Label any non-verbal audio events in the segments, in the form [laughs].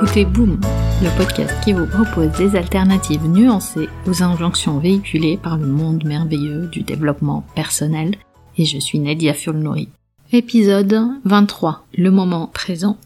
écoutez Boom, le podcast qui vous propose des alternatives nuancées aux injonctions véhiculées par le monde merveilleux du développement personnel. Et je suis Nadia Fulnori. Épisode 23. Le moment présent.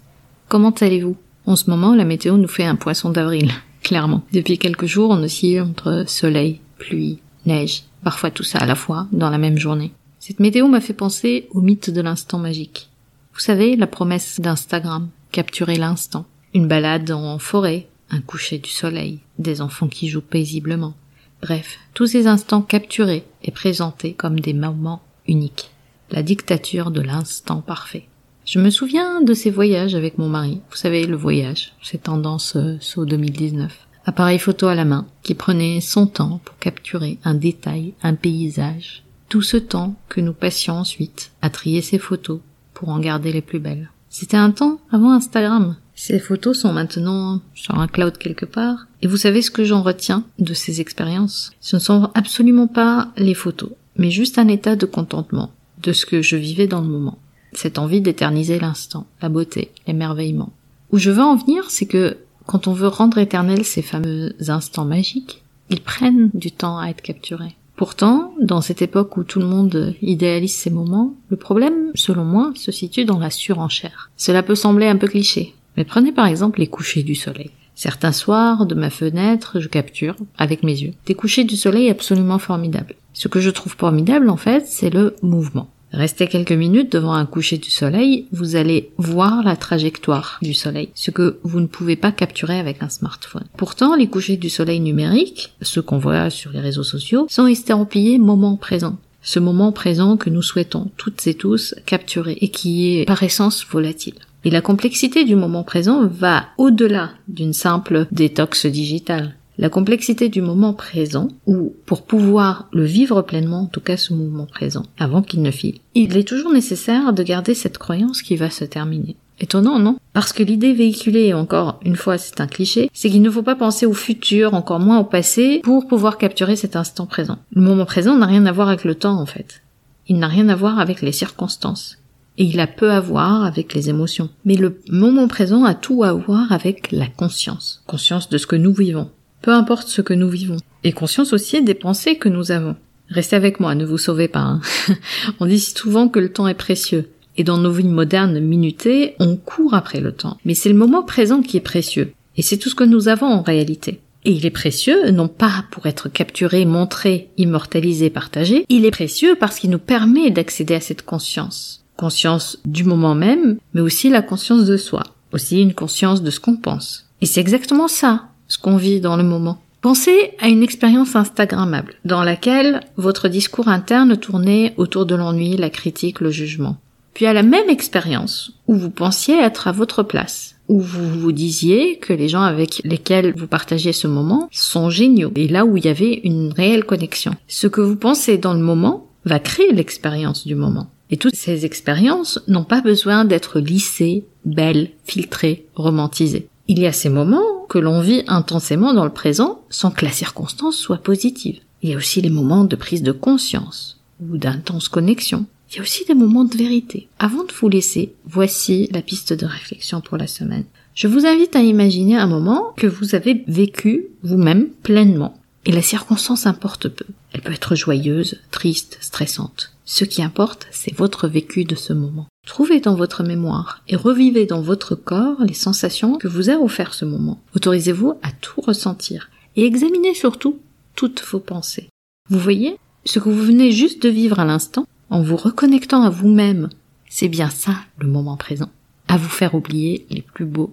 Comment allez-vous? En ce moment, la météo nous fait un poisson d'avril, [laughs] clairement. Depuis quelques jours, on oscille entre soleil, pluie, neige, parfois tout ça à la fois, dans la même journée. Cette météo m'a fait penser au mythe de l'instant magique. Vous savez, la promesse d'Instagram, capturer l'instant. Une balade en forêt, un coucher du soleil, des enfants qui jouent paisiblement. Bref, tous ces instants capturés et présentés comme des moments uniques. La dictature de l'instant parfait. Je me souviens de ces voyages avec mon mari. Vous savez, le voyage, c'est tendance euh, saut 2019. Appareil photo à la main, qui prenait son temps pour capturer un détail, un paysage. Tout ce temps que nous passions ensuite à trier ces photos pour en garder les plus belles. C'était un temps avant Instagram. Ces photos sont maintenant sur un cloud quelque part. Et vous savez ce que j'en retiens de ces expériences? Ce ne sont absolument pas les photos, mais juste un état de contentement de ce que je vivais dans le moment. Cette envie d'éterniser l'instant, la beauté, l'émerveillement. Où je veux en venir, c'est que quand on veut rendre éternels ces fameux instants magiques, ils prennent du temps à être capturés. Pourtant, dans cette époque où tout le monde idéalise ces moments, le problème, selon moi, se situe dans la surenchère. Cela peut sembler un peu cliché, mais prenez par exemple les couchers du soleil. Certains soirs, de ma fenêtre, je capture, avec mes yeux, des couchers du soleil absolument formidables. Ce que je trouve formidable, en fait, c'est le mouvement. Restez quelques minutes devant un coucher du soleil, vous allez voir la trajectoire du soleil, ce que vous ne pouvez pas capturer avec un smartphone. Pourtant, les couchers du soleil numériques, ceux qu'on voit sur les réseaux sociaux, sont estampillés moment présent. Ce moment présent que nous souhaitons toutes et tous capturer et qui est par essence volatile. Et la complexité du moment présent va au-delà d'une simple détox digitale. La complexité du moment présent, ou pour pouvoir le vivre pleinement, en tout cas ce moment présent, avant qu'il ne file, il est toujours nécessaire de garder cette croyance qui va se terminer. Étonnant, non? Parce que l'idée véhiculée, encore une fois c'est un cliché, c'est qu'il ne faut pas penser au futur, encore moins au passé, pour pouvoir capturer cet instant présent. Le moment présent n'a rien à voir avec le temps en fait. Il n'a rien à voir avec les circonstances et il a peu à voir avec les émotions. Mais le moment présent a tout à voir avec la conscience. Conscience de ce que nous vivons. Peu importe ce que nous vivons. Et conscience aussi des pensées que nous avons. Restez avec moi, ne vous sauvez pas. Hein. [laughs] on dit souvent que le temps est précieux. Et dans nos vies modernes minutées, on court après le temps. Mais c'est le moment présent qui est précieux. Et c'est tout ce que nous avons en réalité. Et il est précieux, non pas pour être capturé, montré, immortalisé, partagé, il est précieux parce qu'il nous permet d'accéder à cette conscience conscience du moment même, mais aussi la conscience de soi, aussi une conscience de ce qu'on pense. Et c'est exactement ça, ce qu'on vit dans le moment. Pensez à une expérience instagrammable, dans laquelle votre discours interne tournait autour de l'ennui, la critique, le jugement. Puis à la même expérience, où vous pensiez être à votre place, où vous vous disiez que les gens avec lesquels vous partagez ce moment sont géniaux, et là où il y avait une réelle connexion. Ce que vous pensez dans le moment va créer l'expérience du moment. Et toutes ces expériences n'ont pas besoin d'être lissées, belles, filtrées, romantisées. Il y a ces moments que l'on vit intensément dans le présent sans que la circonstance soit positive. Il y a aussi les moments de prise de conscience ou d'intense connexion. Il y a aussi des moments de vérité. Avant de vous laisser, voici la piste de réflexion pour la semaine. Je vous invite à imaginer un moment que vous avez vécu vous-même pleinement. Et la circonstance importe peu. Elle peut être joyeuse, triste, stressante. Ce qui importe, c'est votre vécu de ce moment. Trouvez dans votre mémoire et revivez dans votre corps les sensations que vous a offert ce moment. Autorisez-vous à tout ressentir et examinez surtout toutes vos pensées. Vous voyez, ce que vous venez juste de vivre à l'instant, en vous reconnectant à vous-même, c'est bien ça le moment présent. À vous faire oublier les plus beaux